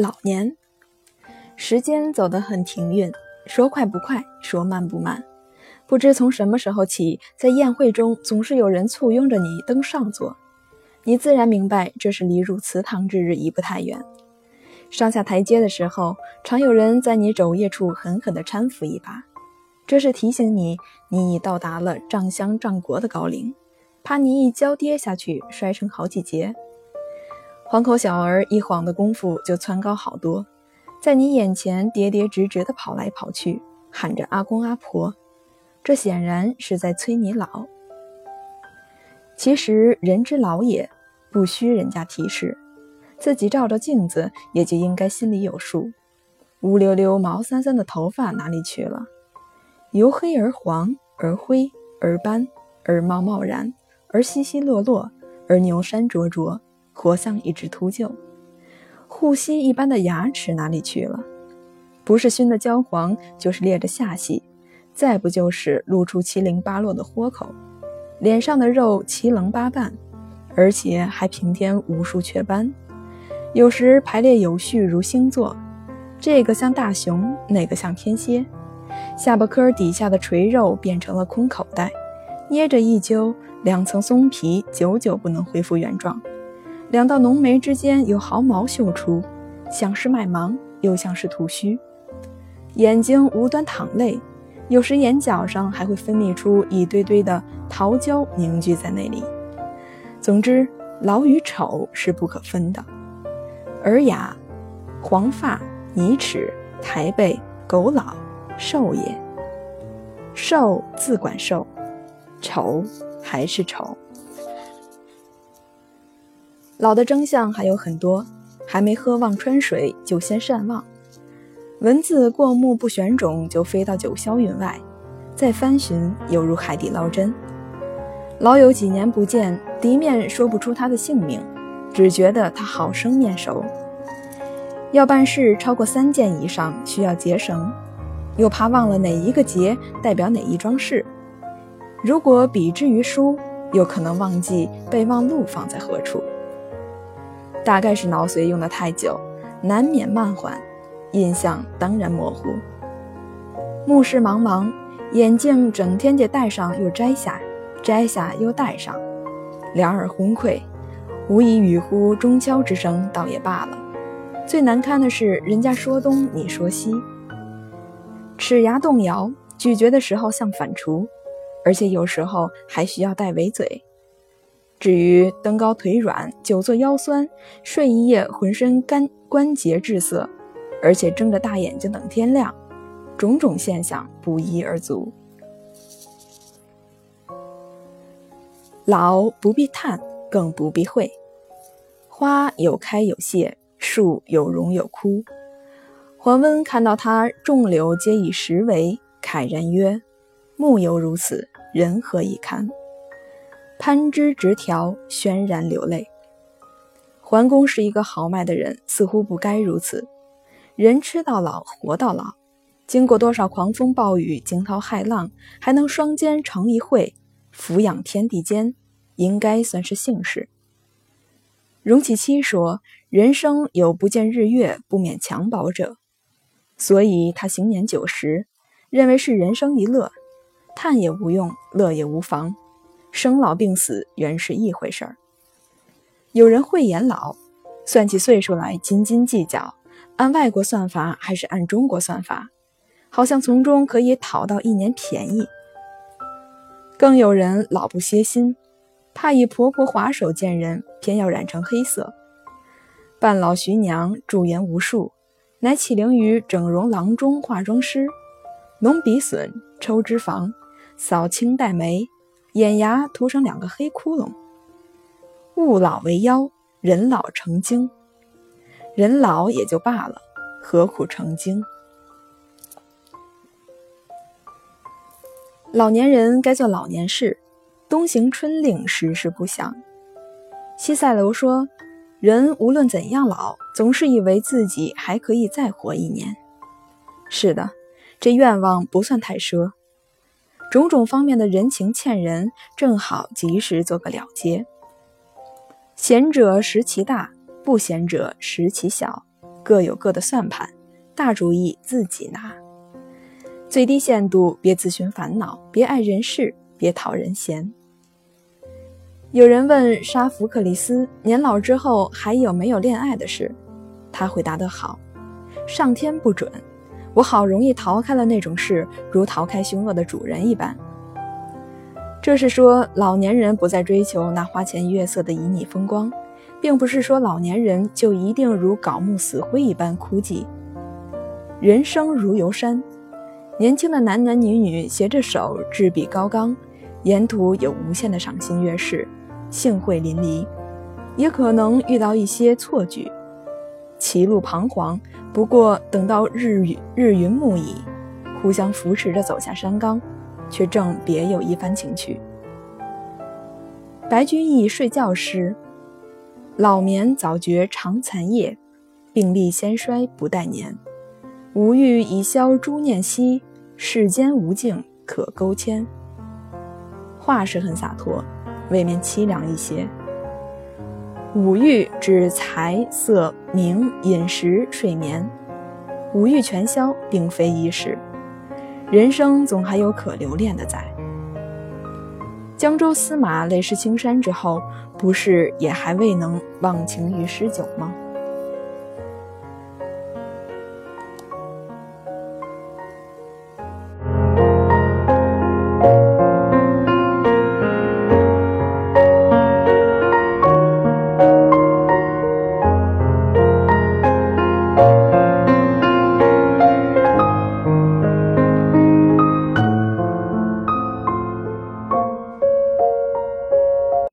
老年，时间走得很停运，说快不快，说慢不慢。不知从什么时候起，在宴会中总是有人簇拥着你登上座，你自然明白这是离入祠堂之日已不太远。上下台阶的时候，常有人在你肘腋处狠狠地搀扶一把，这是提醒你你已到达了丈乡丈国的高龄，怕你一跤跌下去摔成好几截。黄口小儿一晃的功夫就蹿高好多，在你眼前跌跌直直地跑来跑去，喊着阿公阿婆，这显然是在催你老。其实人之老也，不需人家提示，自己照照镜子也就应该心里有数。乌溜溜毛三三的头发哪里去了？由黑而黄，而灰，而斑，而茂茂然，而稀稀落落，而牛山灼灼。活像一只秃鹫，护膝一般的牙齿哪里去了？不是熏得焦黄，就是裂着下隙，再不就是露出七零八落的豁口。脸上的肉七棱八瓣，而且还平添无数雀斑，有时排列有序如星座，这个像大熊，那个像天蝎。下巴颏底下的垂肉变成了空口袋，捏着一揪，两层松皮久久不能恢复原状。两道浓眉之间有毫毛绣出，像是麦芒，又像是吐须。眼睛无端淌泪，有时眼角上还会分泌出一堆堆的桃胶凝聚在那里。总之，老与丑是不可分的。尔雅，黄发、泥齿、抬背、狗老、瘦也。瘦自管瘦，丑还是丑。老的征象还有很多，还没喝忘川水，就先善忘。文字过目不选种，就飞到九霄云外，再翻寻，犹如海底捞针。老友几年不见，敌面说不出他的姓名，只觉得他好生面熟。要办事超过三件以上，需要结绳，又怕忘了哪一个结代表哪一桩事。如果比之于书，又可能忘记备忘录放在何处。大概是脑髓用的太久，难免慢缓，印象当然模糊。目视茫茫，眼镜整天就戴上又摘下，摘下又戴上，两耳昏聩，无以语乎中敲之声，倒也罢了。最难堪的是，人家说东，你说西，齿牙动摇，咀嚼的时候像反刍，而且有时候还需要戴围嘴。至于登高腿软、久坐腰酸、睡一夜浑身干关节滞涩，而且睁着大眼睛等天亮，种种现象不一而足。老不必叹，更不必讳。花有开有谢，树有荣有枯。桓温看到他众柳皆以实为，慨然曰：“木犹如此，人何以堪？”攀枝直条，潸然流泪。桓公是一个豪迈的人，似乎不该如此。人吃到老，活到老，经过多少狂风暴雨、惊涛骇浪，还能双肩成一会，俯仰天地间，应该算是幸事。荣启期说：“人生有不见日月，不免襁褓者。”所以他行年九十，认为是人生一乐，叹也无用，乐也无妨。生老病死原是一回事儿。有人慧眼老，算起岁数来斤斤计较，按外国算法还是按中国算法，好像从中可以讨到一年便宜。更有人老不歇心，怕以婆婆滑手见人，偏要染成黑色。半老徐娘驻颜无数，乃起灵于整容郎中、化妆师，隆鼻损、抽脂肪、扫青黛眉。眼牙涂成两个黑窟窿，物老为妖，人老成精。人老也就罢了，何苦成精？老年人该做老年事，冬行春令，时时不祥。西塞楼说：“人无论怎样老，总是以为自己还可以再活一年。”是的，这愿望不算太奢。种种方面的人情欠人，正好及时做个了结。贤者识其大，不贤者识其小，各有各的算盘，大主意自己拿。最低限度，别自寻烦恼，别爱人事，别讨人嫌。有人问沙福克里斯年老之后还有没有恋爱的事，他回答得好：“上天不准，我好容易逃开了那种事，如逃开凶恶的主人一般。”这是说老年人不再追求那花前月色的旖旎风光，并不是说老年人就一定如槁木死灰一般枯寂。人生如游山，年轻的男男女女携着手，执笔高冈，沿途有无限的赏心悦事。幸会淋漓，也可能遇到一些错举，歧路彷徨。不过等到日雨日云暮矣，互相扶持着走下山岗，却正别有一番情趣。白居易睡觉时：“老眠早觉长残夜，病历先衰不待年。吾欲已消诸念兮，世间无境可勾牵。”话是很洒脱。未免凄凉一些。五欲指财色名饮食睡眠，五欲全消，并非易事。人生总还有可留恋的在。江州司马泪湿青衫之后，不是也还未能忘情于诗酒吗？